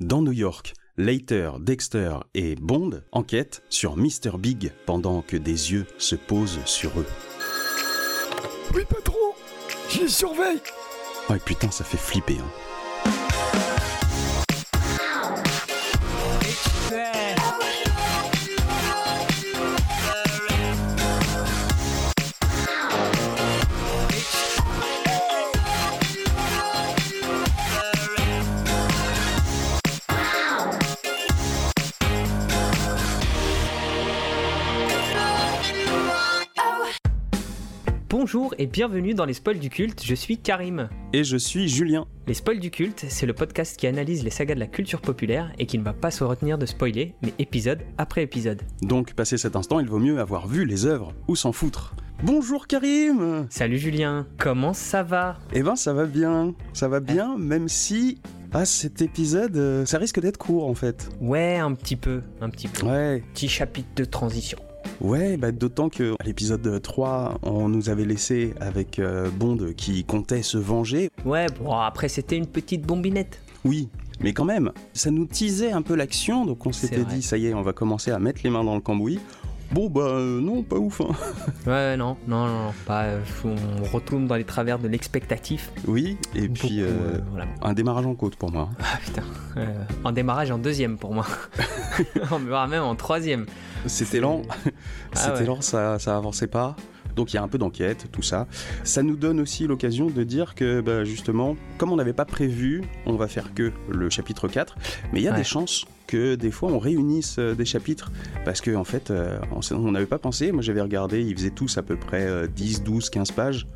Dans New York, Leiter, Dexter et Bond enquêtent sur Mr. Big pendant que des yeux se posent sur eux. Oui, patron Je les surveille Oh putain, ça fait flipper. Hein. Bonjour et bienvenue dans les spoils du culte, je suis Karim. Et je suis Julien. Les spoils du culte, c'est le podcast qui analyse les sagas de la culture populaire et qui ne va pas se retenir de spoiler, mais épisode après épisode. Donc, passé cet instant, il vaut mieux avoir vu les œuvres ou s'en foutre. Bonjour Karim Salut Julien, comment ça va? Eh ben ça va bien, ça va bien, même si... Ah, cet épisode, euh, ça risque d'être court en fait. Ouais, un petit peu, un petit peu. Ouais, Petit chapitre de transition. Ouais, bah d'autant que à l'épisode 3, on nous avait laissé avec euh, Bond qui comptait se venger. Ouais, bon, après c'était une petite bombinette. Oui, mais quand même, ça nous teasait un peu l'action, donc on s'était dit, ça y est, on va commencer à mettre les mains dans le cambouis. Bon bah euh, non, pas ouf. Hein. Ouais, non, non, non, non, pas, euh, on retourne dans les travers de l'expectatif. Oui, et Beaucoup, puis euh, voilà. un démarrage en côte pour moi. Ah putain, euh, en démarrage en deuxième pour moi. Voire même en troisième. C'était lent, Ah c'était ouais. lent, ça, ça avançait pas. Donc il y a un peu d'enquête, tout ça. Ça nous donne aussi l'occasion de dire que bah, justement, comme on n'avait pas prévu, on va faire que le chapitre 4, mais il y a Ouais. des chances que des fois on réunisse euh, des chapitres parce que en fait euh, on n'avait pas pensé, moi j'avais regardé, ils faisaient tous à peu près euh, 10, 12, 15 pages,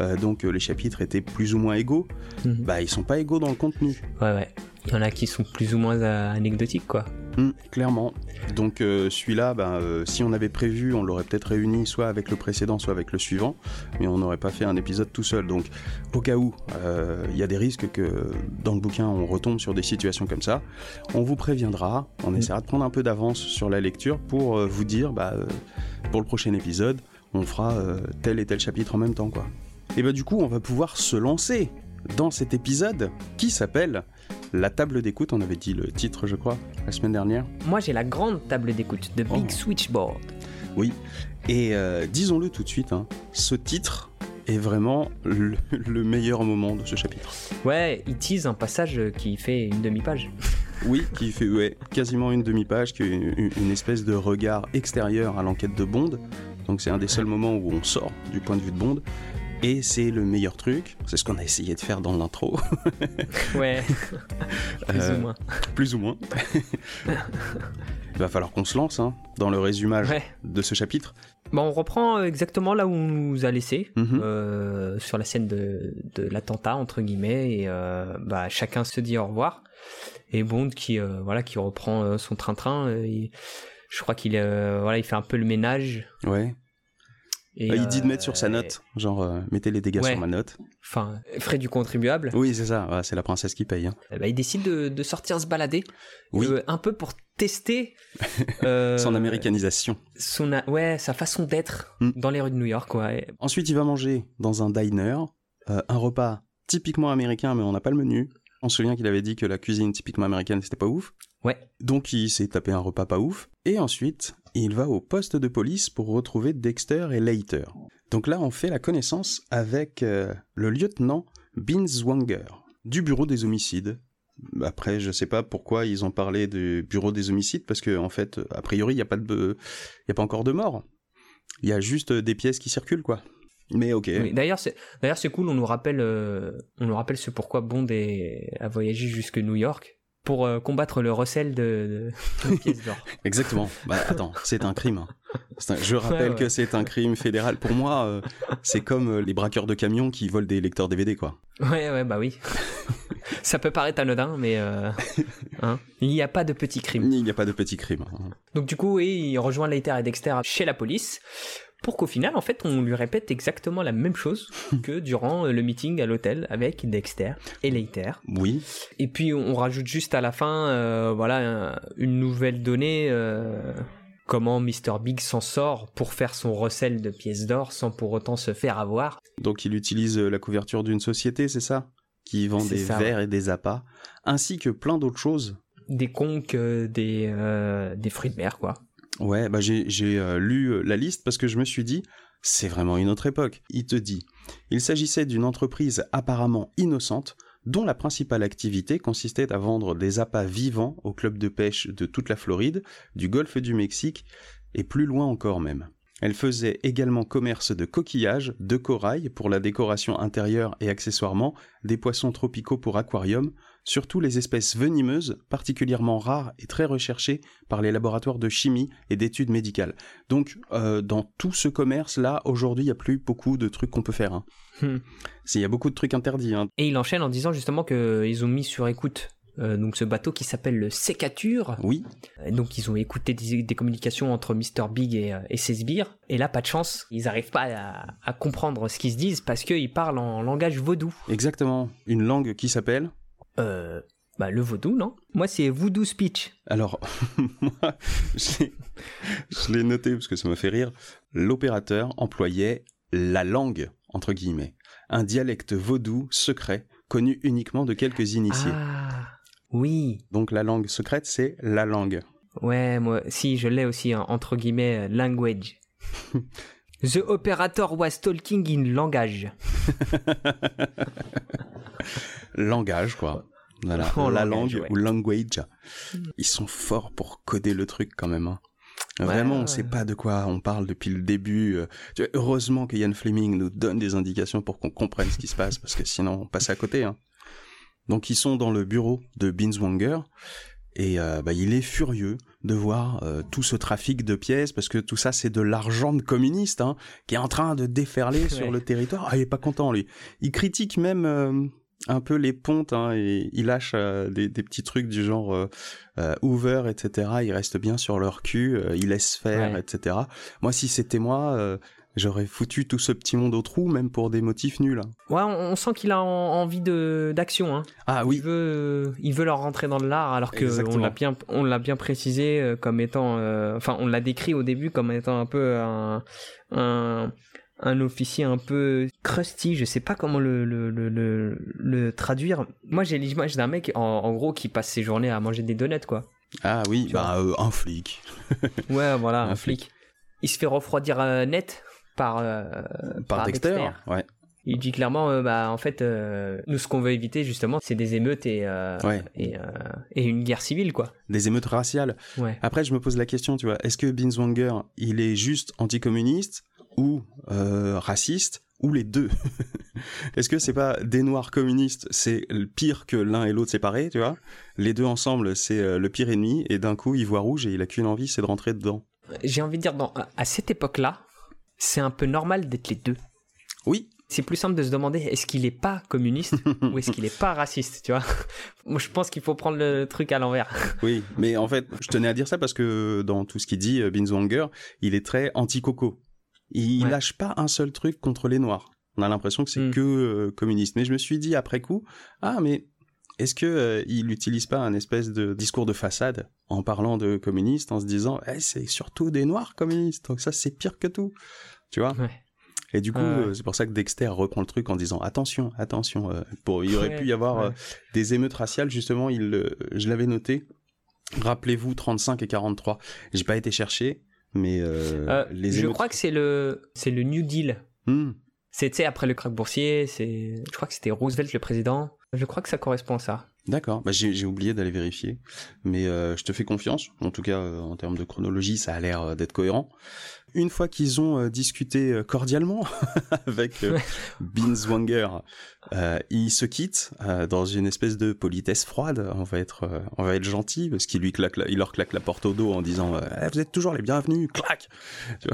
Euh, donc les chapitres étaient plus ou moins égaux. Mhm. Bah ils sont pas égaux dans le contenu. Ouais, ouais. Il y en a qui sont plus ou moins anecdotiques, quoi. Hmm, clairement. Donc euh, celui-là, ben, euh, si on avait prévu, on l'aurait peut-être réuni soit avec le précédent, soit avec le suivant, mais on n'aurait pas fait un épisode tout seul. Donc au cas où, euh, il y a des risques que dans le bouquin on retombe sur des situations comme ça, on vous préviendra, on essaiera de prendre un peu d'avance sur la lecture pour vous dire, bah, pour le prochain épisode, on fera tel et tel chapitre en même temps, quoi. Et bah du coup, on va pouvoir se lancer dans cet épisode qui s'appelle La table d'écoute. On avait dit le titre, je crois, la semaine dernière. Moi, j'ai la grande table d'écoute, The Big Oh. Switchboard. Oui. Et euh, disons-le tout de suite, hein, ce titre est vraiment le, le meilleur moment de ce chapitre. Ouais, il tease un passage qui fait une demi-page. Oui, qui fait ouais, quasiment une demi-page, qui est une, une espèce de regard extérieur à l'enquête de Bond. Donc c'est un des seuls moments où on sort du point de vue de Bond. Et c'est le meilleur truc. C'est ce qu'on a essayé de faire dans l'intro, Ouais, plus Euh, ou moins. plus ou moins. Il va falloir qu'on se lance hein, dans le résumage Ouais. de ce chapitre. Bon, on reprend exactement là où on nous a laissé, Mhm. euh, sur la scène de, de l'attentat, entre guillemets, et euh, bah, chacun se dit au revoir. Et Bond qui, voilà, qui reprend son train-train, je crois qu'il voilà, il fait un peu le ménage. Ouais. Et, Bah, il dit de euh, mettre sur sa note, genre euh, mettez les dégâts Ouais. sur ma note. Enfin, frais du contribuable. Oui, c'est ça. Ouais, c'est la princesse qui paye. hein. Eh ben, il décide de, de sortir se balader, Oui. euh, un peu pour tester euh, Son américanisation. son a- ouais, sa façon d'être Mm. dans les rues de New York. Ouais. Ensuite, il va manger dans un diner, euh, un repas typiquement américain, mais on n'a pas le menu. On se souvient qu'il avait dit que la cuisine typiquement américaine, c'était pas ouf. Ouais. Donc, il s'est tapé un repas pas ouf. Et ensuite, il va au poste de police pour retrouver Dexter et Leiter. Donc là, on fait la connaissance avec euh, le lieutenant Binswanger du bureau des homicides. Après, je sais pas pourquoi ils ont parlé du bureau des homicides, parce que en fait, a priori, il n'y a pas de, y a pas encore de mort. Il y a juste des pièces qui circulent, quoi. Mais ok. D'ailleurs, c'est d'ailleurs c'est cool. On nous rappelle, euh, on nous rappelle ce pourquoi Bond a voyagé jusque New York pour euh, combattre le recel de, de, de pièces d'or. Exactement. Bah attends, c'est un crime. hein. Un- Je rappelle ouais. que c'est un crime fédéral. Pour moi, euh, c'est comme euh, les braqueurs de camions qui volent des lecteurs DVD, quoi. ouais, ouais, bah oui. Ça peut paraître anodin, mais euh, hein, il n'y a pas de petit crime. Il n'y a pas de petits crimes. hein. Donc du coup, oui, il rejoint Leiter et Dexter chez la police pour qu'au final, en fait, on lui répète exactement la même chose que durant le meeting à l'hôtel avec Dexter et Leiter. Oui. Et puis on rajoute juste à la fin, euh, voilà, un- une nouvelle donnée. euh, comment Mr. Big s'en sort pour faire son recel de pièces d'or sans pour autant se faire avoir. Donc il utilise euh, la couverture d'une société, c'est ça? Qui vend des ça, verres et des appâts, ainsi que plein d'autres choses des conques, euh, des, euh, des fruits de mer, quoi. Ouais, bah j'ai euh, lu euh, la liste parce que je me suis dit, c'est vraiment une autre époque. Il te dit, il s'agissait d'une entreprise apparemment innocente dont la principale activité consistait à vendre des appâts vivants aux clubs de pêche de toute la Floride, du golfe du Mexique et plus loin encore même. Elle faisait également commerce de coquillages, de corail pour la décoration intérieure et accessoirement, des poissons tropicaux pour aquarium, surtout les espèces venimeuses, particulièrement rares et très recherchées par les laboratoires de chimie et d'études médicales. Donc, euh, dans tout ce commerce-là, aujourd'hui, il n'y a plus beaucoup de trucs qu'on peut faire. hein. Hmm. C'est- Il y a beaucoup de trucs interdits. hein. Et il enchaîne en disant justement qu'ils ont mis sur écoute euh, donc ce bateau qui s'appelle le Sécature. Oui, Donc ils ont écouté des, des communications entre Mr. Big et, euh, et ses sbires. Et là, pas de chance, ils n'arrivent pas à, à comprendre ce qu'ils se disent parce qu'ils parlent en langage vaudou. exactement. Une langue qui s'appelle Euh, bah le vaudou, non? Moi, c'est voodoo speech. Alors, moi, je l'ai- noté parce que ça m'a fait rire. L'opérateur employait la langue, entre guillemets, un dialecte vaudou secret connu uniquement de quelques initiés. Ah, oui. Donc la langue secrète, c'est la langue. Ouais, moi, si, je l'ai aussi, hein, entre guillemets, euh, language. The operator was talking in language. Langage, quoi. Voilà, Oh, la langage, langue ouais. ou language. Ils sont forts pour coder le truc quand même. hein. Vraiment, Ouais, on ouais. sait pas de quoi on parle depuis le début. euh. Tu vois, Heureusement que Ian Fleming nous donne des indications pour qu'on comprenne ce qui se passe, parce que sinon on passe à côté. hein. Donc ils sont dans le bureau de Binswanger et euh, bah, il est furieux de voir euh, tout ce trafic de pièces, parce que tout ça c'est de l'argent de communistes hein, qui est en train de déferler sur le territoire. Ah, il est pas content lui. Il critique même euh, un peu les pontes hein, et il lâche euh, des, des petits trucs du genre euh, euh, Hoover, etc. Ils restent bien sur leur cul, ils laissent faire, Ouais. etc. Moi, si c'était moi, j'aurais foutu tout ce petit monde au trou, même pour des motifs nuls. hein. Ouais, on, on sent qu'il a en- envie de d'action. Hein. Ah Il oui, veut, il veut leur rentrer dans l'art, alors que Exactement. on l'a bien, on l'a bien précisé comme étant, enfin, on l'a décrit au début comme étant un peu un, un, un officier un peu crusty. Je sais pas comment le le, le, le, le traduire. Moi, j'ai l'image d'un mec en, en gros qui passe ses journées à manger des donuts, quoi. ah oui, Tu bah euh, un flic. Ouais, voilà, Un un, flic. Il se fait refroidir euh, net par euh, Par, Dexter. Ouais. Il dit clairement, euh, bah en fait, nous ce qu'on veut éviter justement, c'est des émeutes et Ouais. et, et une guerre civile, quoi. Des émeutes raciales. Ouais. Après, je me pose la question, tu vois, est-ce que Binswanger, il est juste anticommuniste ou euh, raciste ou les deux Est-ce que c'est pas des noirs communistes, c'est le pire que l'un et l'autre séparés, tu vois? Les deux ensemble, c'est euh, le pire ennemi, et d'un coup, il voit rouge et il a qu'une envie, c'est de rentrer dedans. J'ai envie de dire, dans, à cette époque-là, c'est un peu normal d'être les deux. Oui, C'est plus simple de se demander est-ce qu'il est pas communiste ou est-ce qu'il est pas raciste, tu vois? Moi, je pense qu'il faut prendre le truc à l'envers. oui, mais en fait, je tenais à dire ça parce que dans tout ce qu'il dit, euh, Binswanger, il est très anti-coco. Il Ouais. lâche pas un seul truc contre les noirs. On a l'impression que c'est Mm. que euh, communiste. Mais je me suis dit après coup, ah mais est-ce que euh, il n'utilise pas un espèce de discours de façade en parlant de communistes, en se disant, Eh, c'est surtout des noirs communistes, donc ça c'est pire que tout, tu vois? Ouais. Et du coup, euh, c'est pour ça que Dexter reprend le truc en disant, attention, attention, pour, il aurait Ouais, pu y avoir des émeutes raciales justement. Il, je l'avais noté. Rappelez-vous 35 et 43. J'ai pas été chercher, mais euh, Euh, les je crois que c'est le, c'est le New Deal. Hmm. Sais, après le crack boursier, c'est, je crois que c'était Roosevelt le président. Je crois que ça correspond à ça. D'accord, bah, j'ai j'ai oublié d'aller vérifier, mais euh, je te fais confiance. En tout cas, euh, en termes de chronologie, ça a l'air euh, d'être cohérent. Une fois qu'ils ont euh, discuté euh, cordialement avec euh. Binswanger, ils se quittent dans une espèce de politesse froide. On va être, on va être gentil parce qu'il lui claque, la- il leur claque la porte au dos en disant Eh, "Vous êtes toujours les bienvenus." Clac.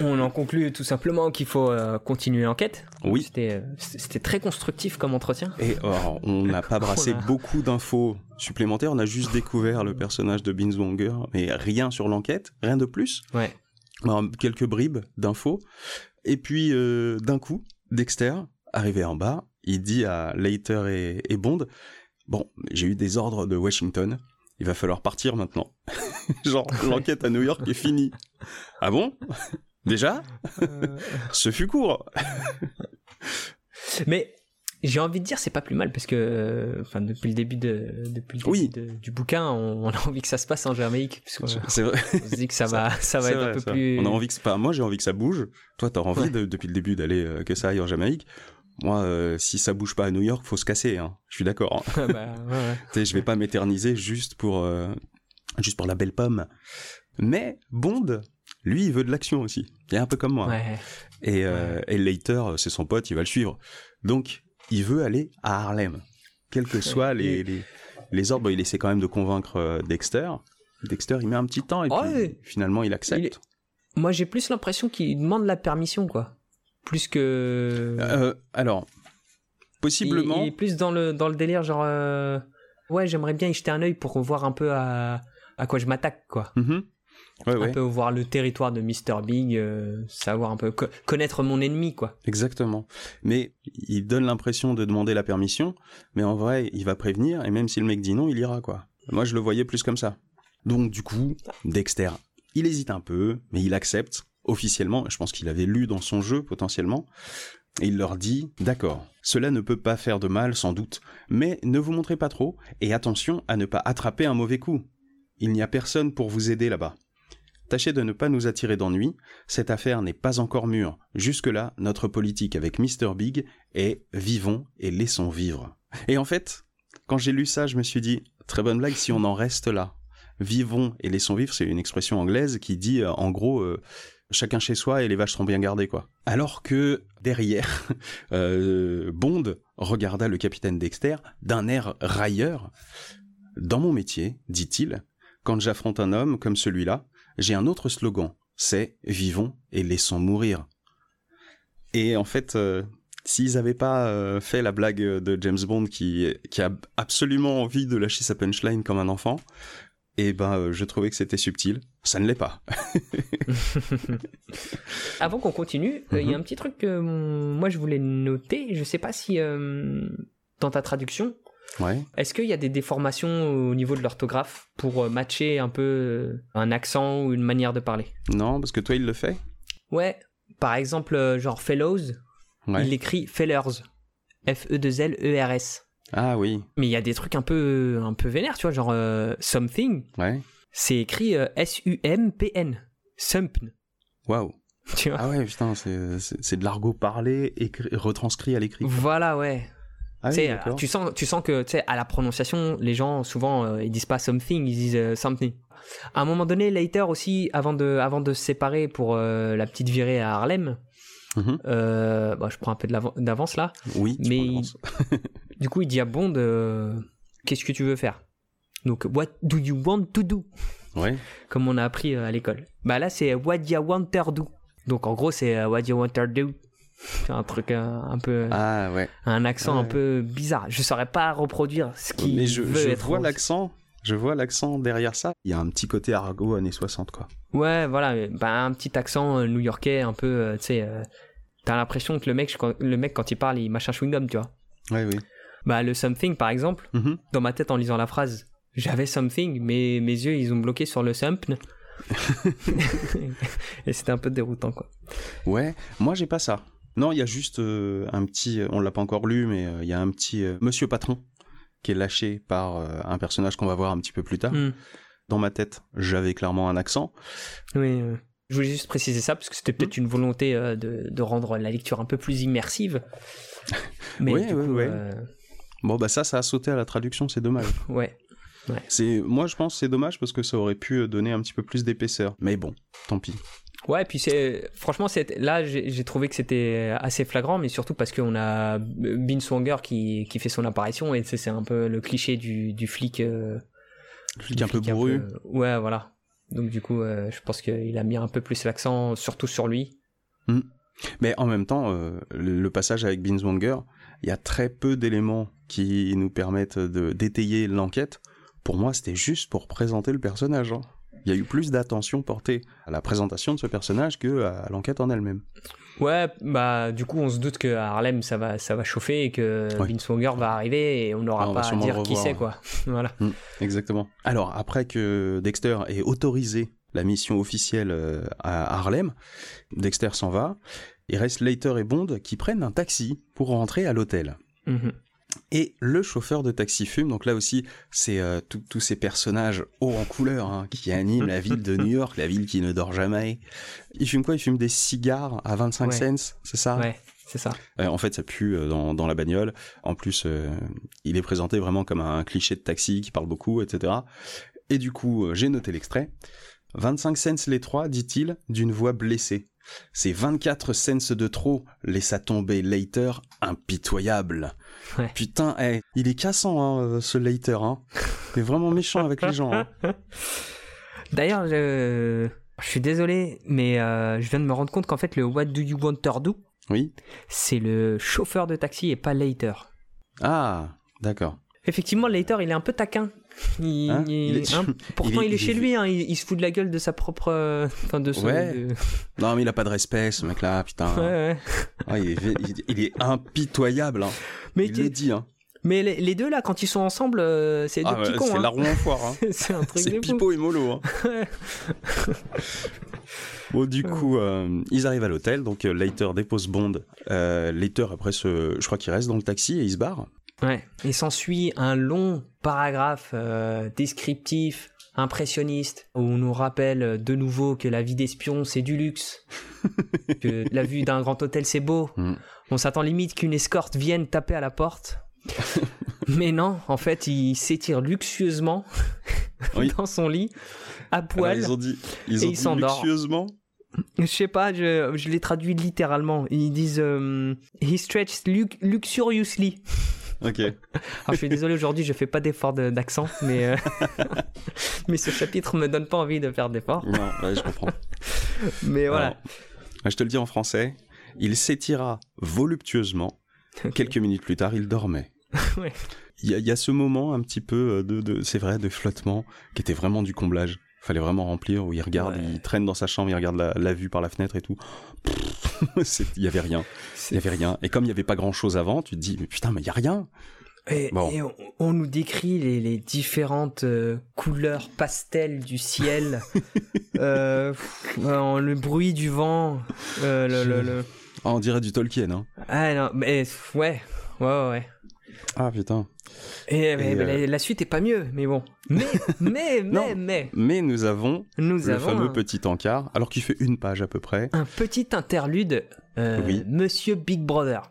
On en conclut tout simplement qu'il faut euh, continuer l'enquête. Oui. C'était, c'était très constructif comme entretien. Et alors, on n'a pas brassé beaucoup d'infos supplémentaires. On a juste découvert le personnage de Binswanger, mais rien sur l'enquête, rien de plus. Ouais. Alors, quelques bribes d'infos. Et puis, euh, d'un coup, Dexter, arrivé en bas, il dit à Leiter et, et Bond, bon, j'ai eu des ordres de Washington, il va falloir partir maintenant. Genre, l'enquête à New York est finie. Ah bon? Déjà? Ce fut court. Mais j'ai envie de dire c'est pas plus mal parce que euh, enfin depuis le début de depuis le début Oui. de- du bouquin on, on a envie que ça se passe en Jamaïque qu'on C'est vrai. on se dit que ça va ça va être vrai, un peu plus On a envie que, enfin, moi j'ai envie que ça bouge. Toi, t'as envie Ouais. de- depuis le début d'aller euh, que ça aille en Jamaïque. Moi, euh, si ça bouge pas à New York, faut se casser. Hein. Je suis d'accord. hein. Bah, ouais, ouais. Je vais pas m'éterniser juste pour euh, juste pour la belle pomme. Mais Bond, lui, il veut de l'action aussi. Il est un peu comme moi. Et, euh, et Leiter, c'est son pote, il va le suivre. Donc, il veut aller à Harlem. Quels que soient les, les, les ordres, il essaie quand même de convaincre euh, Dexter. Dexter, il met un petit temps et puis finalement, il accepte. Il est- Moi j'ai plus l'impression qu'il demande la permission quoi. Plus que Euh, alors, possiblement. il est plus dans le dans le délire genre euh, ouais j'aimerais bien y jeter un œil pour voir un peu à à quoi je m'attaque quoi. Mhm. Ouais, Un peu voir le territoire de Mr Big, euh, savoir un peu co- connaître mon ennemi quoi. exactement. Mais il donne l'impression de demander la permission, mais en vrai, il va prévenir, et même si le mec dit non, il ira, quoi. Moi, je le voyais plus comme ça. Donc, du coup, Dexter, il hésite un peu, mais il accepte officiellement. Je pense qu'il avait lu dans son jeu, potentiellement. Et il leur dit, d'accord, cela ne peut pas faire de mal, sans doute, mais ne vous montrez pas trop, et attention à ne pas attraper un mauvais coup. Il n'y a personne pour vous aider là-bas. Tâchez de ne pas nous attirer d'ennui, cette affaire n'est pas encore mûre. Jusque-là, notre politique avec Mr. Big est vivons et laissons vivre. Et en fait, quand j'ai lu ça, je me suis dit, très bonne blague si on en reste là. Vivons et laissons vivre, c'est une expression anglaise qui dit euh, en gros euh, chacun chez soi et les vaches seront bien gardées quoi. Alors que derrière, euh, Bond regarda le capitaine Dexter d'un air railleur. Dans mon métier, dit-il, quand j'affronte un homme comme celui-là, j'ai un autre slogan, c'est vivons et laissons mourir. Et en fait, euh, s'ils n'avaient pas euh, fait la blague de James Bond qui, qui a absolument envie de lâcher sa punchline comme un enfant, et ben euh, je trouvais que c'était subtil. Ça ne l'est pas. Avant qu'on continue, il Mhm. y a un petit truc que hum, moi je voulais noter. Je sais pas si dans ta traduction, Ouais. est-ce qu'il y a des déformations au niveau de l'orthographe pour euh, matcher un peu euh, un accent ou une manière de parler? Non, parce que toi, il le fait. Ouais, par exemple, euh, genre fellows, Ouais. il écrit fellers. E F-E-2-L-E-R-S. Ah oui. Mais il y a des trucs un peu, un peu vénères, tu vois, genre euh, something, Ouais. c'est écrit euh, S-U-M-P-N. Sumpn. Waouh. Tu vois? Ah ouais, putain, c'est de l'argot parlé et retranscrit à l'écrit. Voilà, ouais. Ah oui, d'accord. tu sens, tu sens que, tu sais, à la prononciation, les gens souvent euh, ils disent pas something, ils disent euh, something. À un moment donné, later aussi, avant de, avant de se séparer pour euh, la petite virée à Harlem, Mhm. euh, bah, je prends un peu d'avance là. Oui, Mais-. Du coup, il dit à Bond, euh, qu'est-ce que tu veux faire? Donc, what do you want to do? Ouais. Comme on a appris euh, à l'école. Bah là, c'est what you want to do. Donc, en gros, c'est euh, what you want to do. Un truc euh, un peu, Ah ouais. un accent Ouais. un peu bizarre. Je saurais pas reproduire ce qui Mais je, veut je être. vois l'accent. Je vois l'accent derrière ça. Il y a un petit côté argot années 60, quoi. Ouais, voilà, bah, un petit accent euh, new-yorkais, un peu, euh, tu sais. euh, T'as l'impression que le mec, quand- le mec, quand il parle, il mâche un chewing-gum, tu vois. Ouais, oui. Bah, le something, par exemple, Mhm. dans ma tête en lisant la phrase, j'avais something, mais mes yeux, ils ont bloqué sur le something. Et c'était un peu déroutant, quoi. Ouais, moi j'ai pas ça. Non, il y a juste euh, un petit, on l'a pas encore lu, mais euh, il y a un petit euh, Monsieur Patron qui est lâché par euh, un personnage qu'on va voir un petit peu plus tard. Hmm. Dans ma tête, j'avais clairement un accent. Oui, euh, je voulais juste préciser ça parce que c'était peut-être une volonté euh, de, de rendre la lecture un peu plus immersive. Mais Ouais, du ouais, coup, ouais. euh, Bon bah ça, ça a sauté à la traduction, c'est dommage. ouais. C'est, moi je pense que c'est dommage parce que ça aurait pu euh, donner un petit peu plus d'épaisseur. Mais bon, tant pis. Ouais, puis c'est franchement c'est là j'ai trouvé que c'était assez flagrant, mais surtout parce qu'on a Bin Swanger qui, qui fait son apparition et c'est un peu le cliché du, du flic. euh, Le flic du un peu flic bourru. Ouais, voilà. Donc du coup, euh, je pense qu'il a mis un peu plus l'accent, surtout sur lui. Mais en même temps, euh, le passage avec Binswanger, il y a très peu d'éléments qui nous permettent de d'étayer l'enquête. Pour moi, c'était juste pour présenter le personnage. hein. Il y a eu plus d'attention portée à la présentation de ce personnage que à l'enquête en elle-même. Ouais, bah du coup on se doute qu'à Harlem ça va ça va chauffer et que Ouais. Bin Swanger va arriver et on n'aura Ah, pas à dire qui c'est ouais. quoi. voilà. Mm, exactement. Alors, après que Dexter ait autorisé la mission officielle euh, à Harlem, Dexter s'en va. Il reste Leiter et Bond qui prennent un taxi pour rentrer à l'hôtel. Mhm. Et le chauffeur de taxi fume, donc là aussi, c'est euh, tous ces personnages hauts en couleur hein, qui animent la ville de New York, la ville qui ne dort jamais. Il fume quoi? Il fume des cigares à 25 Ouais. cents, c'est ça? Ouais, c'est ça. Euh, En fait, ça pue euh, dans, dans la bagnole. En plus, euh, il est présenté vraiment comme un cliché de taxi qui parle beaucoup, etc. Et du coup, j'ai noté l'extrait. 25 cents les trois, dit-il, d'une voix blessée. C'est 24 cents de trop, laissa tomber Later, impitoyable. Ouais. Putain, eh, il est cassant, hein, euh, ce Later. Hein. Il est vraiment méchant avec les gens. hein. D'ailleurs, je... je suis désolé, mais euh, je viens de me rendre compte qu'en fait, le What Do You Want to do, Oui c'est le chauffeur de taxi et pas Later. Ah, d'accord. Effectivement, Later, il est un peu taquin. Il, Hein il- est- hein, pourtant, il il est- est, chez lui, hein, il, il se fout de la gueule de sa propre. euh, Enfin, de son. Ouais. de- Non, mais il a pas de respect, ce mec-là, putain. Ouais, ouais. Ah, il, est, il- il est impitoyable. Hein. Mais, il le dit. Hein. mais les, les deux, là, quand ils sont ensemble, euh, c'est deux Ah, petits ouais, cons. c'est hein. la roue en foire. Hein. c'est un truc de fou. Pipo et Molo. Hein. Bon, du coup, euh, ils arrivent à l'hôtel. Donc, Leiter dépose Bond. Euh, Leiter, après, se... je crois qu'il reste dans le taxi et il se barre. Ouais. Et s'ensuit un long paragraphe euh, descriptif, impressionniste, où on nous rappelle de nouveau que la vie d'espion c'est du luxe, que la vue d'un grand hôtel c'est beau. Mm. On s'attend limite qu'une escorte vienne taper à la porte. Mais non, en fait, il s'étire luxueusement Oui. dans son lit, à Alors, poil. ils ont dit, ils Et ont il dit s'endort. luxueusement? Je sais pas, je, je l'ai traduit littéralement. Ils disent euh, He stretched lu- luxuriously. Ok. Alors je suis désolé aujourd'hui, je fais pas d'effort de- d'accent, mais euh, mais ce chapitre me donne pas envie de faire d'effort. Non, ouais, je comprends. Mais voilà. Alors, je te le dis en français. Il s'étira voluptueusement. Quelques minutes plus tard, il dormait. Ouais. Il y, a- il y a ce moment un petit peu de, de c'est vrai, de flottement qui était vraiment du comblage. Fallait vraiment remplir où il regarde, Ouais. il traîne dans sa chambre, il regarde la, la vue par la fenêtre et tout. Il y avait rien. Il y avait rien. Et comme il y avait pas grand chose avant, tu te dis mais putain mais il y a rien. Et, Bon. et on, on nous décrit les, les différentes euh, couleurs pastel du ciel, euh, pff, euh, le bruit du vent, euh, le, le, le- Ah, on dirait du Tolkien. Hein. Ah non, mais ouais, ouais, ouais. Ah putain. Et, mais- Et, mais euh, la, la suite est pas mieux, mais bon. Mais, mais, Non. mais, mais, Mais nous avons nous le avons fameux un, petit encart, alors qu'il fait une page à peu près. un petit interlude, euh, Oui. Monsieur Big Brother.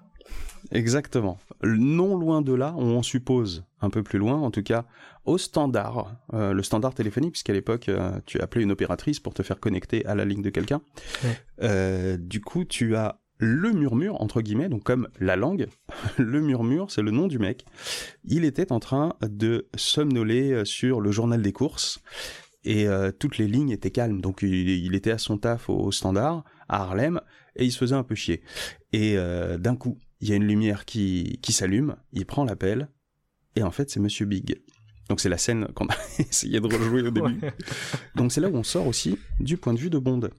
Exactement. Non loin de là, on en suppose un peu plus loin, en tout cas au standard, euh, le standard téléphonique, puisqu'à l'époque, tu appelais une opératrice pour te faire connecter à la ligne de quelqu'un. Ouais. Du coup, tu as le murmure, entre guillemets, donc comme la langue, le murmure, c'est le nom du mec. Il était en train de somnoler euh, sur le journal des courses. Et euh, toutes les lignes étaient calmes, donc il, il était à son taf au, au standard, à Harlem, et il se faisait un peu chier. Et euh, d'un coup, il y a une lumière qui, qui s'allume, il prend l'appel, et en fait, c'est Monsieur Big. Donc c'est la scène qu'on a essayé de rejouer au début. Ouais. Donc c'est là où on sort aussi du point de vue de Bond.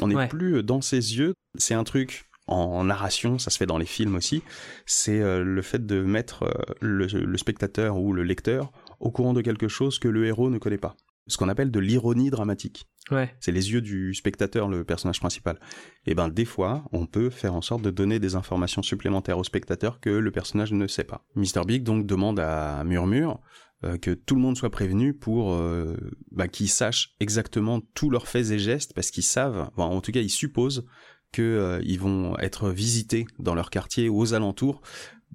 On n'est Ouais. plus dans ses yeux. C'est un truc en narration, ça se fait dans les films aussi. C'est euh, le fait de mettre euh, le, le spectateur ou le lecteur au courant de quelque chose que le héros ne connaît pas. Ce qu'on appelle de l'ironie dramatique. Ouais. C'est les yeux du spectateur, le personnage principal. Et ben des fois, on peut faire en sorte de donner des informations supplémentaires au spectateur que le personnage ne sait pas. Mr. Big donc demande à Murmure euh, que tout le monde soit prévenu pour euh, bah, qu'ils sachent exactement tous leurs faits et gestes parce qu'ils savent, enfin, en tout cas ils supposent qu'ils vont être visités dans leur quartier ou aux alentours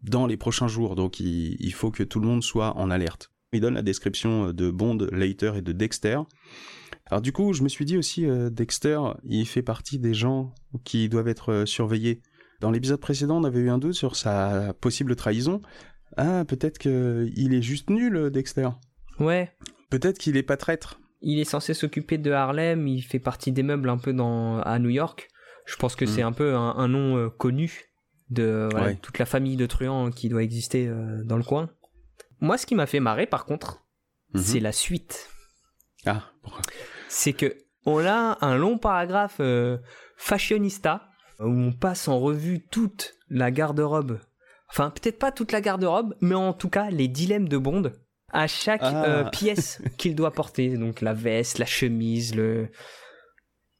dans les prochains jours. Donc il, il faut que tout le monde soit en alerte. Il donne la description de Bond, Later et de Dexter. Alors du coup, je me suis dit aussi, euh, Dexter, il fait partie des gens qui doivent être euh, surveillés. Dans l'épisode précédent, on avait eu un doute sur sa possible trahison. Ah, peut-être qu'il est juste nul, euh, Dexter. Ouais. Peut-être qu'il est pas traître. Il est censé s'occuper de Harlem, il fait partie des meubles un peu dans, à New York. Je pense que Mm. c'est un peu un, un nom euh, connu de voilà, Ouais. toute la famille de truands qui doit exister euh, dans le coin. Moi, ce qui m'a fait marrer, par contre, Mhm. c'est la suite. Ah, pourquoi? C'est que on a un long paragraphe euh, fashionista où on passe en revue toute la garde-robe. Enfin, peut-être pas toute la garde-robe, mais en tout cas les dilemmes de Bond à chaque Ah. pièce qu'il doit porter. Donc la veste, la chemise, le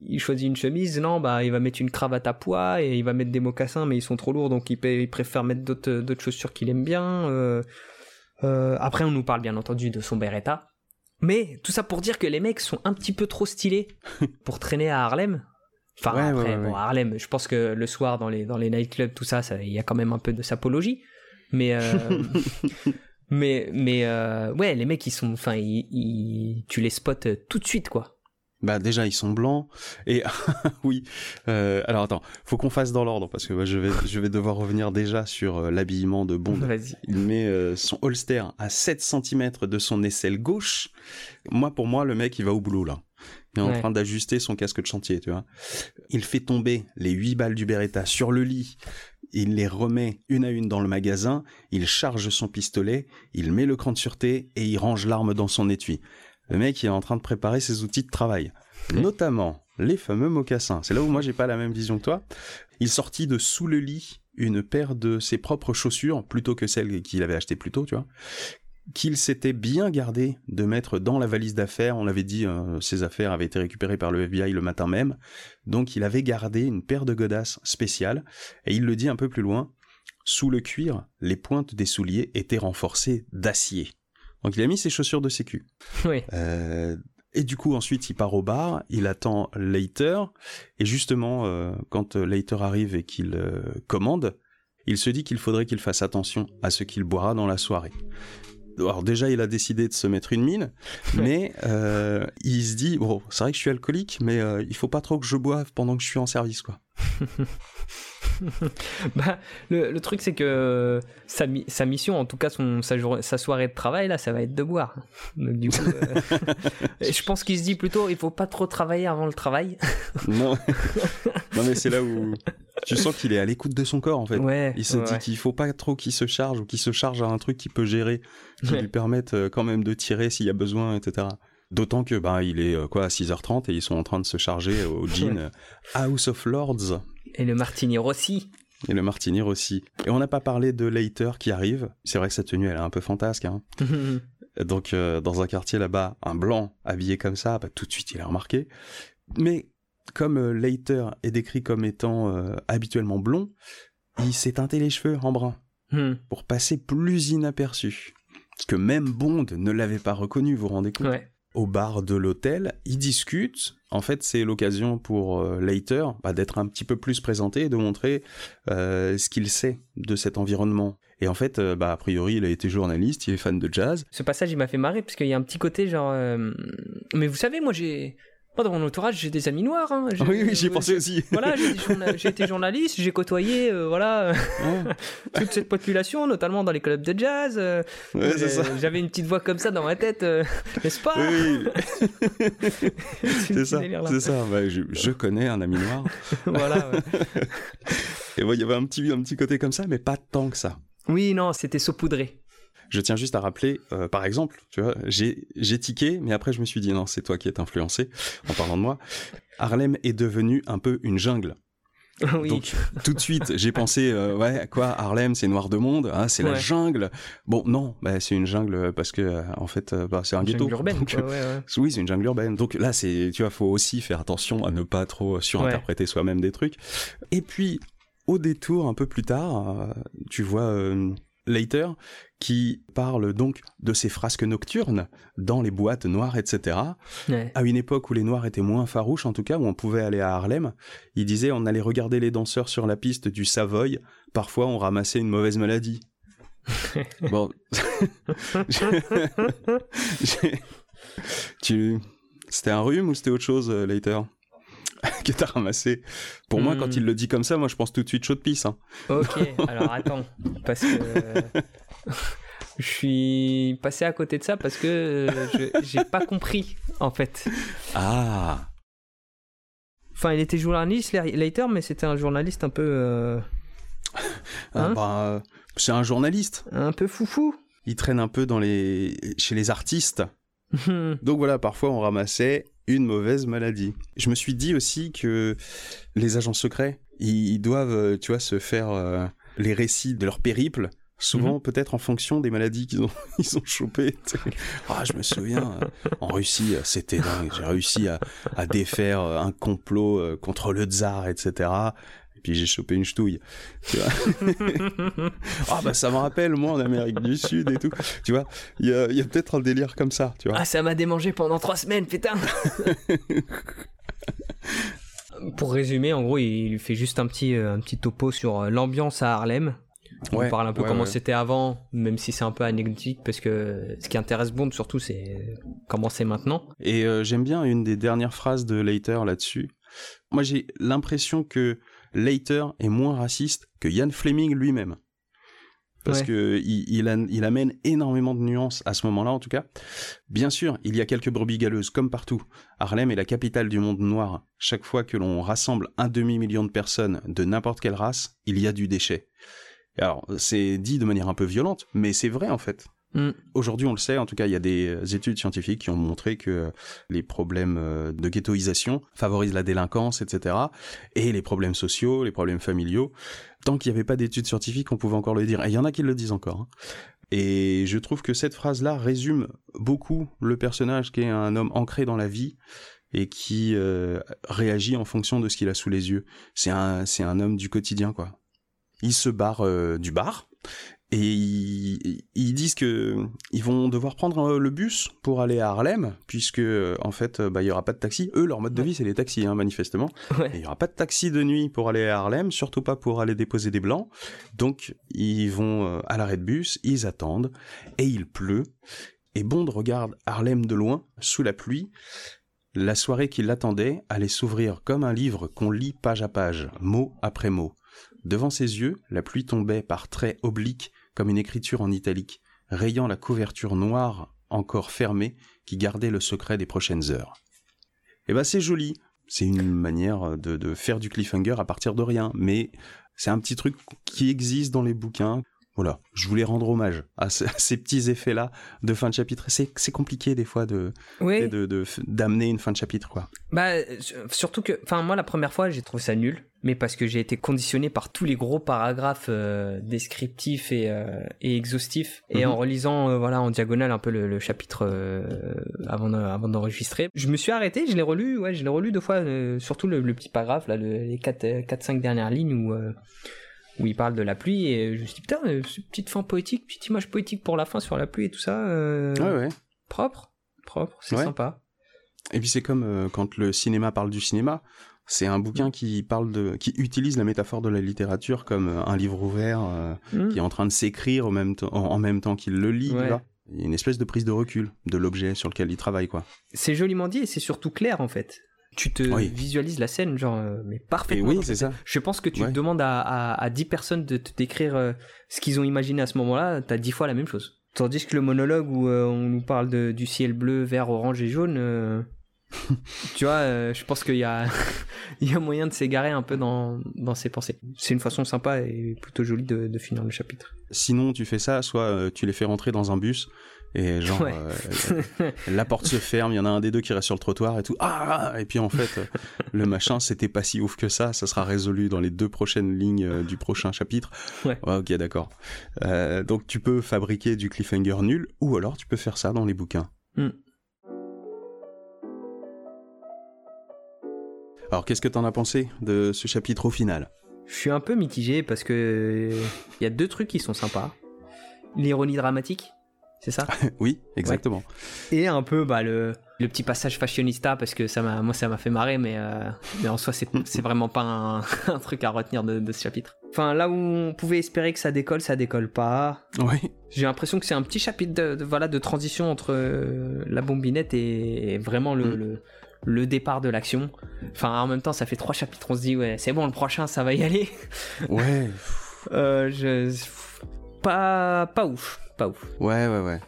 il choisit une chemise, non, bah il va mettre une cravate à pois et il va mettre des mocassins, mais ils sont trop lourds, donc il, il préfère mettre d'autres d'autres chaussures qu'il aime bien. Euh, euh, après, on nous parle bien entendu de son Beretta. Mais tout ça pour dire que les mecs sont un petit peu trop stylés pour traîner à Harlem. Enfin, Ouais, après, ouais, bon, à Harlem, je pense que le soir, dans les, dans les nightclubs, tout ça, il y a quand même un peu de sapologie. Mais, euh, mais, mais, euh, ouais, les mecs, ils sont, enfin, ils, ils- tu les spots euh, tout de suite, quoi. Bah déjà ils sont blancs et oui. euh, alors attends, faut qu'on fasse dans l'ordre parce que moi, je vais je vais devoir revenir déjà sur euh, l'habillement de Bond. Vas-y. Il met euh, son holster à 7 cm de son aisselle gauche. Moi, pour moi, le mec, il va au boulot, là. Il est en train d'ajuster son casque de chantier, tu vois. Il fait tomber les 8 balles du Beretta sur le lit. Il les remet une à une dans le magasin. Il charge son pistolet. Il met le cran de sûreté et il range l'arme dans son étui. Le mec, il est en train de préparer ses outils de travail. Notamment les fameux mocassins. C'est là où moi, j'ai pas la même vision que toi. Il sortit de sous le lit une paire de ses propres chaussures plutôt que celles qu'il avait achetées plus tôt, tu vois, qu'il s'était bien gardé de mettre dans la valise d'affaires. On l'avait dit, euh, ses affaires avaient été récupérées par le FBI le matin même, donc il avait gardé une paire de godasses spéciales. Et il le dit un peu plus loin. Sous le cuir, les pointes des souliers étaient renforcées d'acier. Donc il a mis ses chaussures de sécu. Oui. Euh, et du coup, ensuite, il part au bar, il attend Later, et justement, euh, quand euh, Later arrive et qu'il euh, commande, il se dit qu'il faudrait qu'il fasse attention à ce qu'il boira dans la soirée. Alors déjà, il a décidé de se mettre une mine, mais euh, il se dit, bon, c'est vrai que je suis alcoolique, mais il faut pas trop que je boive pendant que je suis en service, quoi. Bah, le, le truc, c'est que sa, mi- sa mission, en tout cas son, sa, jour- sa soirée de travail, là, ça va être de boire. Donc, du coup, euh, je pense qu'il se dit plutôt, il faut pas trop travailler avant le travail. Non, non mais c'est là où tu sens qu'il est à l'écoute de son corps, en fait. Ouais. Il se ouais, dit ouais. qu'il faut pas trop qu'il se charge ou qu'il se charge à un truc qui peut gérer, qui lui permette euh, quand même de tirer s'il y a besoin, etc. D'autant que ben il est euh, quoi à 6h30 et ils sont en train de se charger au gin euh, House of Lords Et le Martini Rossi. et le Martini aussi. Et on n'a pas parlé de Later qui arrive. C'est vrai que sa tenue elle est un peu fantasque. Hein. Donc euh, dans un quartier là-bas, un blanc habillé comme ça, bah, tout de suite il est remarqué. Mais comme euh, Later est décrit comme étant euh, habituellement blond, il s'est teinté les cheveux en brun Hmm. pour passer plus inaperçu. Parce que même Bond ne l'avait pas reconnu, vous vous rendez compte? Ouais. Au bar de l'hôtel, ils discutent. En fait, c'est l'occasion pour euh, Later bah, d'être un petit peu plus présenté et de montrer euh, ce qu'il sait de cet environnement. Et en fait, euh, bah, a priori, il a été journaliste, il est fan de jazz. Ce passage, il m'a fait marrer parce qu'il y a un petit côté genre. Mais vous savez, moi, j'ai. Moi, dans mon entourage, j'ai des amis noirs. hein. J'ai- oui, oui, j'y ai pensé aussi. Voilà, j'ai des journa- j'ai été journaliste, j'ai côtoyé, euh, voilà, Ouais, toute cette population, notamment dans les clubs de jazz. euh, ouais, c'est ça. euh, J'avais une petite voix comme ça dans ma tête, euh, n'est-ce pas? Oui, Ce c'est ça, c'est ça. Bah, je, je connais un ami noir. voilà. ouais. Et ouais, il y avait un petit, un petit côté comme ça, mais pas tant que ça. Oui, non, c'était saupoudré. Je tiens juste à rappeler, euh, par exemple, tu vois, j'ai j'ai tiqué, mais après je me suis dit non, c'est toi qui es influencé en parlant de moi. Harlem est devenu un peu une jungle. oui. Donc tout de suite, j'ai pensé euh, ouais quoi, Harlem c'est noir de monde, hein, c'est la jungle. Bon non, bah, c'est une jungle parce que euh, en fait bah, c'est un ghetto. Jungle urbaine, Donc, quoi, ouais, ouais. oui, c'est une jungle urbaine. Donc là, c'est, tu vois, faut aussi faire attention à ne pas trop surinterpréter soi-même des trucs. Et puis, au détour, un peu plus tard, tu vois Later qui parle donc de ces frasques nocturnes dans les boîtes noires, etc. Ouais. À une époque où les noirs étaient moins farouches, en tout cas, où on pouvait aller à Harlem, il disait on allait regarder les danseurs sur la piste du Savoy. Parfois, on ramassait une mauvaise maladie. bon, tu, c'était un rhume ou c'était autre chose, euh, Later? Que t'as ramassé? Pour moi, Hmm. quand il le dit comme ça, moi je pense tout de suite chaud de pisse. hein. Ok, alors attends, parce que je suis passé à côté de ça parce que euh, je- j'ai pas compris en fait. Ah, Enfin, il était journaliste later, mais c'était un journaliste un peu euh, Ah, Hein bah, c'est un journaliste. un peu foufou. Il traîne un peu dans les chez les artistes. Donc voilà, parfois on ramassait une mauvaise maladie. Je me suis dit aussi que les agents secrets, ils doivent, euh, tu vois, se faire euh, les récits de leur périple Souvent, Mhm. peut-être en fonction des maladies qu'ils ont, ils ont chopées. Ah, je me souviens, euh, en Russie, euh, c'était dingue. J'ai réussi à, à défaire euh, un complot contre le tsar, etc. Et puis j'ai chopé une ch'touille. Tu vois ah bah ça me rappelle, moi, en Amérique du Sud et tout. Tu vois, il y a, il y a peut-être un délire comme ça, tu vois. Ah, ça m'a démangé pendant trois semaines, putain Pour résumer, en gros, il lui fait juste un petit, un petit topo sur l'ambiance à Harlem. On Ouais, parle un peu ouais, comment ouais. c'était avant, même si c'est un peu anecdotique, parce que ce qui intéresse Bond surtout, c'est comment c'est maintenant. Et euh, j'aime bien une des dernières phrases de Leiter là-dessus. Moi, j'ai l'impression que Leiter est moins raciste que Ian Fleming lui-même. Parce Ouais. que il, il a- il amène énormément de nuances à ce moment-là, en tout cas. Bien sûr, il y a quelques brebis galeuses, comme partout. Harlem est la capitale du monde noir. Chaque fois que l'on rassemble un demi-million de personnes de n'importe quelle race, il y a du déchet. Alors, c'est dit de manière un peu violente, mais c'est vrai en fait. Mm. Aujourd'hui, on le sait, en tout cas, il y a des euh, études scientifiques qui ont montré que euh, les problèmes euh, de ghettoisation favorisent la délinquance, etc. Et les problèmes sociaux, les problèmes familiaux. Tant qu'il n'y avait pas d'études scientifiques, on pouvait encore le dire. Et il y en a qui le disent encore. hein. Et je trouve que cette phrase-là résume beaucoup le personnage qui est un homme ancré dans la vie et qui euh, réagit en fonction de ce qu'il a sous les yeux. C'est un, c'est un homme du quotidien, quoi. Il se barre euh, du bar et ils, ils disent que ils vont devoir prendre euh, le bus pour aller à Harlem puisque en fait euh, bah il y aura pas de taxi. Eux leur mode de vie c'est les taxis hein, manifestement. Ouais. Et il y aura pas de taxi de nuit pour aller à Harlem, surtout pas pour aller déposer des blancs. Donc ils vont à l'arrêt de bus, ils attendent et il pleut et Bond regarde Harlem de loin sous la pluie. La soirée qui l'attendait allait s'ouvrir comme un livre qu'on lit page à page, mot après mot. Devant ses yeux, la pluie tombait par traits obliques comme une écriture en italique, rayant la couverture noire encore fermée qui gardait le secret des prochaines heures. Eh ben c'est joli, c'est une manière de, de faire du cliffhanger à partir de rien, mais c'est un petit truc qui existe dans les bouquins. Voilà, je voulais rendre hommage à, ce- à ces petits effets-là de fin de chapitre. C'est compliqué des fois de Oui, de- de- d'amener une fin de chapitre, quoi. bah, euh, surtout que, enfin, moi, la première fois, j'ai trouvé ça nul, mais parce que j'ai été conditionné par tous les gros paragraphes euh, descriptifs et, euh, et exhaustifs, et Mhm. en relisant, euh, voilà, en diagonale un peu le, le chapitre avant, de- avant d'enregistrer, je me suis arrêté, je l'ai relu, ouais, je l'ai relu deux fois, surtout le, le petit paragraphe, là, le- les 4-5 dernières lignes où, où il parle de la pluie, et je me suis dit, putain, petite fin poétique, petite image poétique pour la fin sur la pluie et tout ça, euh, Ouais, ouais. propre, propre, c'est Ouais. sympa. Et puis c'est comme euh, quand le cinéma parle du cinéma. C'est un bouquin qui parle de, qui utilise la métaphore de la littérature comme euh, un livre ouvert euh, Mhm. qui est en train de s'écrire au même temps, en, en même temps qu'il le lit. Ouais. Il y a une espèce de prise de recul de l'objet sur lequel il travaille, quoi. c'est joliment dit et c'est surtout clair en fait. Tu te Oui. visualises la scène, genre, euh, mais Et parfaitement. oui, dans c'est cette- ça. Je pense que tu Ouais. demandes à, à, à 10 personnes de te décrire ce qu'ils ont imaginé à ce moment-là, t'as 10 fois la même chose. Tandis que le monologue où euh, on nous parle de, du ciel bleu, vert, orange et jaune, euh, tu vois, euh, je pense qu'il y a, il y a moyen de s'égarer un peu dans, dans ses pensées. C'est une façon sympa et plutôt jolie de, de finir le chapitre. Sinon, tu fais ça, soit euh, tu les fais rentrer dans un bus et genre Ouais. euh, la porte se ferme, il y en a un des deux qui reste sur le trottoir et tout. Ah et puis en fait, le machin, c'était pas si ouf que ça. Ça sera résolu dans les deux prochaines lignes du prochain chapitre. Ouais. ok, d'accord. Donc tu peux fabriquer du cliffhanger nul, ou alors tu peux faire ça dans les bouquins. Hmm. Alors qu'est-ce que t'en as pensé de ce chapitre au final? Je suis un peu mitigé parce que il y a deux trucs qui sont sympas. L'ironie dramatique, c'est ça? Oui, exactement. Et un peu bah, le, le petit passage fashionista parce que ça m'a, moi ça m'a fait marrer, mais, euh, mais en soi c'est, c'est vraiment pas un, un truc à retenir de, de ce chapitre. Enfin, là où on pouvait espérer que ça décolle, ça décolle pas. Oui. J'ai l'impression que c'est un petit chapitre de, de- voilà, de transition entre euh, la bombinette et, et vraiment le, Mm. le, le départ de l'action. Enfin, en même temps, ça fait trois chapitres, on se dit, ouais, c'est bon, le prochain, ça va y aller. Ouais. Euh, je... Pas, pas ouf, pas ouf. Ouais, ouais, ouais.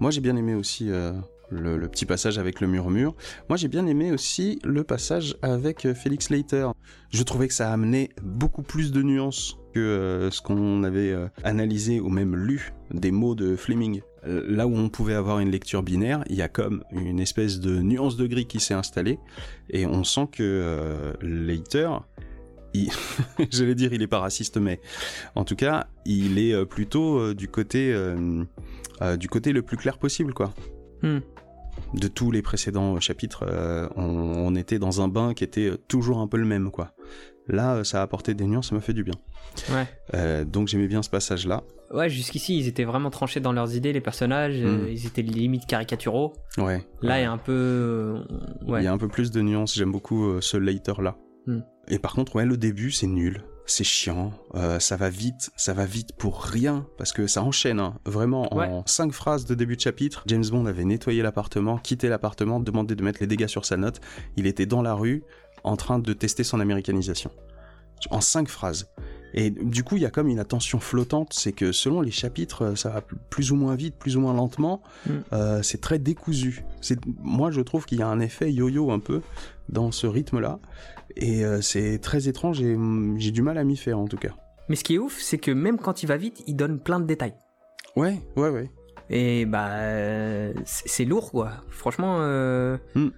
Moi, j'ai bien aimé aussi euh, le, le petit passage avec le murmure. Moi, j'ai bien aimé aussi le passage avec euh, Félix Leiter. Je trouvais que ça amenait beaucoup plus de nuances que euh, ce qu'on avait analysé ou même lu des mots de Fleming. Euh, Là où on pouvait avoir une lecture binaire, il y a comme une espèce de nuance de gris qui s'est installée et on sent que euh, Leiter il... j'allais dire il est pas raciste, mais en tout cas, il est euh, plutôt euh, du côté euh, du côté le plus clair possible, quoi. Hmm. De tous les précédents chapitres, on, on était dans un bain qui était toujours un peu le même, quoi. Là, euh, ça a apporté des nuances, ça m'a fait du bien. Ouais. Euh, donc j'aimais bien ce passage-là. Ouais, jusqu'ici, ils étaient vraiment tranchés dans leurs idées, les personnages. euh, Mm. ils étaient limite caricaturaux. Ouais. Là, il y a un peu. Ouais. Il y a un peu plus de nuances. J'aime beaucoup euh, ce later-là. Hmm. Et par contre, ouais, le début, c'est nul. C'est chiant. ça va vite. Ça va vite pour rien. Parce que ça enchaîne. hein. Vraiment, Ouais. en cinq phrases de début de chapitre, James Bond avait nettoyé l'appartement, quitté l'appartement, demandé de mettre les dégâts sur sa note. Il était dans la rue, en train de tester son américanisation. En cinq phrases. Et du coup, il y a comme une attention flottante. C'est que selon les chapitres, ça va plus ou moins vite, plus ou moins lentement. Hmm. Euh, c'est très décousu. C'est moi je trouve qu'il y a un effet yo-yo un peu dans ce rythme-là et euh, c'est très étrange et hum, j'ai du mal à m'y faire en tout cas. Mais ce qui est ouf, c'est que même quand il va vite, il donne plein de détails. Ouais, ouais, ouais. Et bah, euh, c'est lourd, quoi. Franchement, euh, Hmm.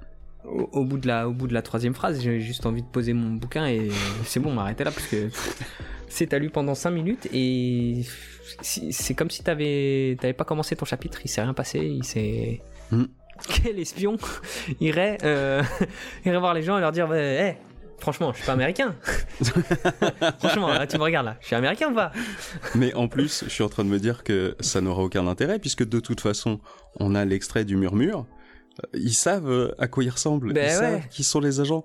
Au, au bout de la, au bout de la troisième phrase, j'ai juste envie de poser mon bouquin et c'est bon, m'arrêter là parce que c'est t'as lu pendant 5 minutes et c'est comme si t'avais, t'avais pas commencé ton chapitre, il s'est rien passé, il s'est. Hmm. Quel espion irait, euh, irait voir les gens et leur dire, hé, franchement, je suis pas américain. franchement, là, tu me regardes là, je suis américain ou pas? Mais en plus, je suis en train de me dire que ça n'aura aucun intérêt puisque de toute façon, on a l'extrait du murmure. Euh, Ils savent euh, à quoi il ressemble. Ben ils ouais. savent qui sont les agents.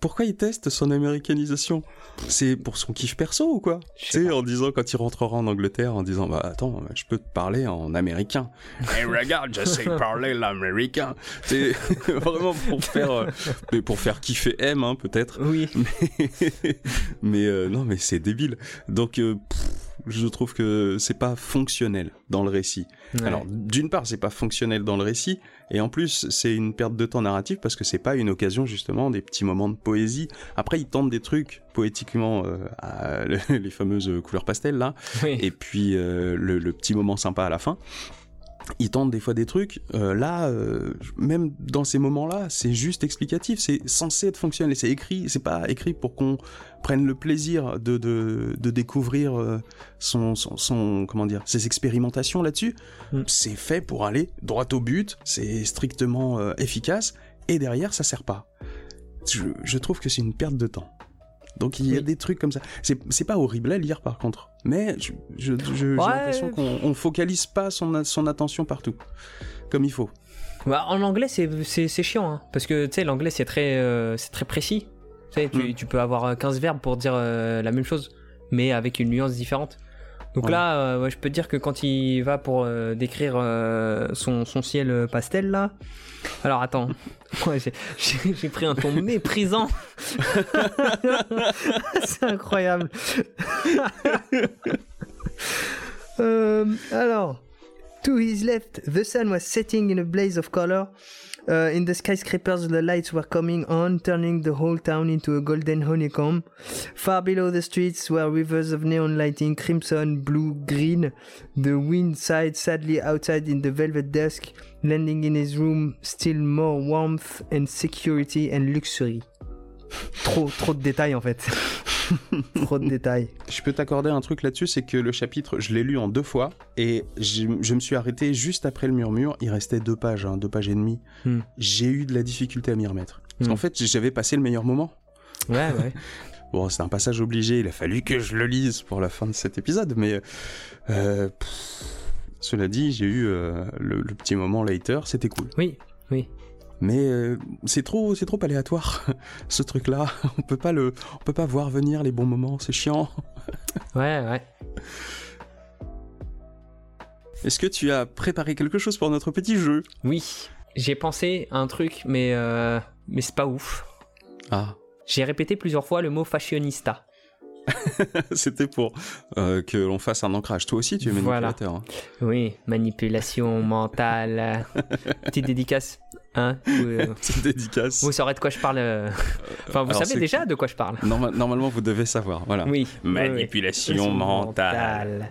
Pourquoi ils testent son américanisation? C'est pour son kiff perso ou quoi? Tu sais en disant quand il rentrera en Angleterre, en disant bah attends, je peux te parler en américain. Et regarde, je sais parler l'américain. C'est vraiment pour faire, euh, mais pour faire kiffer M, hein, peut-être. Oui. mais euh, non, mais c'est débile. Donc euh, pff, je trouve que c'est pas fonctionnel dans le récit. Ouais. Alors, d'une part, c'est pas fonctionnel dans le récit, et en plus, c'est une perte de temps narratif parce que c'est pas une occasion justement des petits moments de poésie. Après, ils tentent des trucs poétiquement, euh, à- les fameuses couleurs pastel là, Oui. et puis euh, le, le petit moment sympa à la fin. Ils tentent des fois des trucs. euh, là, euh, même dans ces moments-là, c'est juste explicatif. C'est censé être fonctionnel. C'est écrit. C'est pas écrit pour qu'on prenne le plaisir de de, de découvrir euh, son, son son comment dire ses expérimentations là-dessus. Mm. C'est fait pour aller droit au but. C'est strictement euh, efficace. Et derrière, ça sert pas. Je, je trouve que c'est une perte de temps. Donc il y a Oui. des trucs comme ça. C'est pas horrible à lire par contre. Mais j'ai Ouais. l'impression qu'on on focalise pas son, son attention partout. Comme il faut. Bah, en anglais, c'est, chiant, hein, parce que tu sais, l'anglais, c'est très, euh, très précis. Tu, sais, tu, Mm. tu peux avoir euh, 15 verbes pour dire euh, la même chose, mais avec une nuance différente. Donc Ouais. là, euh, ouais, je peux te dire que quand il va pour euh, décrire euh, son, son ciel pastel, là. Alors attends, Ouais, j'ai, pris un ton méprisant. c'est incroyable. Alors, To his left, the sun was setting in a blaze of color. Uh, in the skyscrapers, the lights were coming on, turning the whole town into a golden honeycomb. Far below the streets were rivers of neon lighting, crimson, blue, green. The wind sighed sadly outside in the velvet dusk, lending in his room still more warmth and security and luxury. Trop, trop de détails en fait. trop de détails. Je peux t'accorder un truc là-dessus, c'est que le chapitre, je l'ai lu en deux fois et je me suis arrêté juste après le murmure. Il restait deux pages, hein, deux pages et demie. Hmm. J'ai eu de la difficulté à m'y remettre. Parce Hmm. qu'en fait, j'avais passé le meilleur moment. Ouais, ouais. Bon, c'est un passage obligé, il a fallu que je le lise pour la fin de cet épisode, mais euh, pff, cela dit, j'ai eu euh, le, le petit moment later, c'était cool. Oui, oui. Mais euh, c'est trop, c'est trop aléatoire, ce truc-là. On peut pas le, on peut pas voir venir les bons moments, c'est chiant. Ouais, ouais. Est-ce que tu as préparé quelque chose pour notre petit jeu? Oui, j'ai pensé à un truc, mais, euh, mais c'est pas ouf. Ah, J'ai répété plusieurs fois le mot fashionista. c'était pour euh, que l'on fasse un ancrage. Toi aussi, tu es Voilà. manipulateur. hein. Oui, manipulation mentale. Petite dédicace Hein C'est une dédicace. vous saurez de quoi je parle. euh. Enfin, vous Alors, savez déjà de quoi je parle. Norma- normalement, vous devez savoir. Voilà. Oui. Manipulation mentale.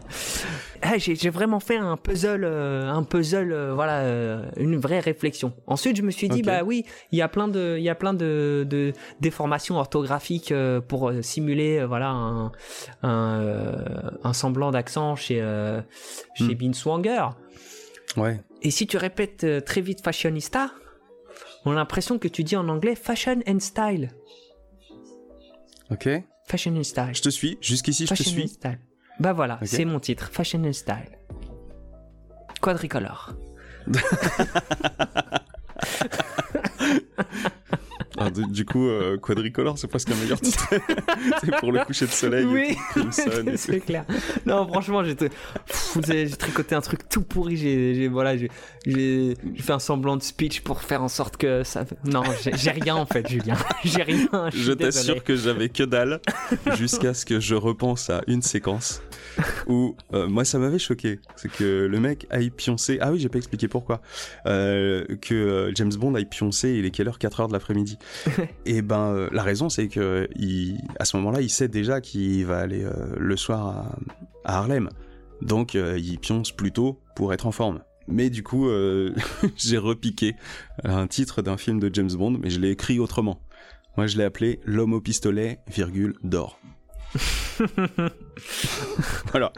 Ah, j'ai vraiment fait un puzzle, euh, un puzzle, euh, voilà, euh, une vraie réflexion. Ensuite, je me suis dit, bah oui, il y a plein de, il y a plein de, de déformations orthographiques euh, pour euh, simuler, euh, voilà, un, un, euh, un semblant d'accent chez, euh, chez Hmm. Binswanger. Ouais. Et si tu répètes euh, très vite fashionista, on a l'impression que tu dis en anglais fashion and style. Ok. Fashion and style. Je te suis. Jusqu'ici, je te Fashion and suis. style. Bah voilà, c'est mon titre, Fashion and Style. Quadricolore. Ah, du, du coup, euh, quadricolore, c'est presque un meilleur titre. c'est pour le coucher de soleil. Oui, c'est clair. Non, franchement, j'ai tricoté un truc tout pourri. J'ai voilà, j'ai fait un semblant de speech pour faire en sorte que ça. Non, j'ai rien en fait, Julien. J'ai rien. Je, t'assure que j'avais que dalle jusqu'à ce que je repense à une séquence où euh, moi ça m'avait choqué. C'est que le mec aille pioncer. Ah oui, j'ai pas expliqué pourquoi. Euh, que James Bond aille pioncer. Il est quelle heure? 4 heures de l'après-midi. Et ben euh, la raison c'est que il, à ce moment-là, il sait déjà qu'il va aller euh, le soir à, à Harlem. Donc euh, il pionce plus tôt pour être en forme. Mais du coup, j'ai repiqué un titre d'un film de James Bond, mais je l'ai écrit autrement. Moi, je l'ai appelé L'homme au pistolet, virgule, d'or. voilà.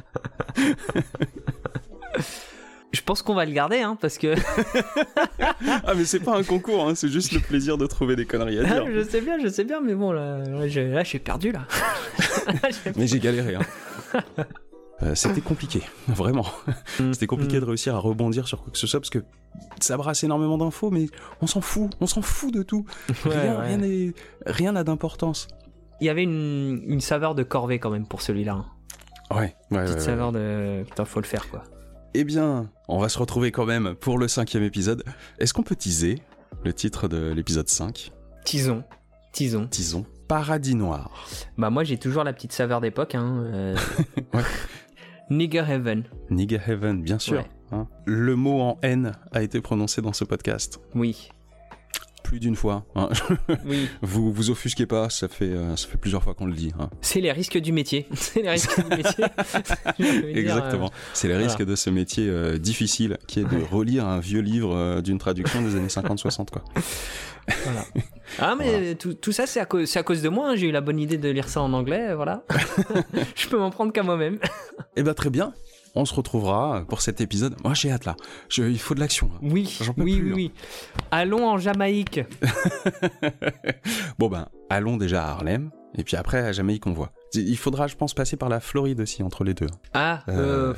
Je pense qu'on va le garder, hein, parce que. Ah, mais c'est pas un concours, hein, c'est juste le plaisir de trouver des conneries à dire. je sais bien, je sais bien, mais bon, là, là, je, suis perdu, là. Mais j'ai galéré. Hein. Euh, C'était compliqué, vraiment. C'était compliqué Mm. de réussir à rebondir sur quoi que ce soit parce que ça brasse énormément d'infos, mais on s'en fout, on s'en fout de tout. Ouais, rien ouais. rien n'a d'importance. Il y avait une, une saveur de corvée quand même pour celui-là. hein. Ouais, ouais, Petite saveur de. Putain, faut le faire, quoi. Eh bien, on va se retrouver quand même pour le cinquième épisode. Est-ce qu'on peut teaser le titre de l'épisode 5 Tison. Tison. Disons Paradis Noir. Bah, moi, j'ai toujours la petite saveur d'époque, hein. euh, Ouais. Nigger Heaven. Nigga Heaven, bien sûr. Ouais. hein. Le mot en N a été prononcé dans ce podcast Oui. Plus d'une fois. hein. Oui. vous vous offusquez pas, ça fait, euh, ça fait plusieurs fois qu'on le dit. hein. C'est les risques du métier. C'est les risques du métier. Dire, Exactement. C'est les voilà. risques de ce métier euh, difficile qui est de relire un vieux livre euh, d'une traduction des années 50-60. quoi. euh, voilà. Ah, mais tout, tout ça, c'est à, cause- c'est à cause de moi. hein. J'ai eu la bonne idée de lire ça en anglais. euh, Voilà. Je peux m'en prendre qu'à moi-même. Eh ben très bien. On se retrouvera pour cet épisode. Moi j'ai hâte là. Je- il faut de l'action. Oui, peux oui, plus, oui. Allons en Jamaïque. Bon ben, allons déjà à Harlem, et puis après à Jamaïque on voit. Il faudra, je pense, passer par la Floride aussi, entre les deux. Ah, Euh.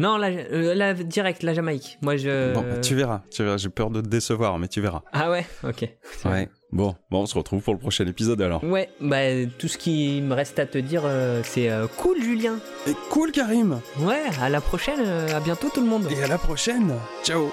Non, la, euh, la- direct, la Jamaïque. Moi, je. Bon, bah, tu verras, tu verras, j'ai peur de te décevoir, mais tu verras. Ah ouais, ok. Ouais. Bon, bon, on se retrouve pour le prochain épisode alors. Ouais, bah tout ce qui me reste à te dire, euh, c'est euh, cool, Julien. Et cool Karim Ouais, à la prochaine, euh, à bientôt tout le monde. Et à la prochaine Ciao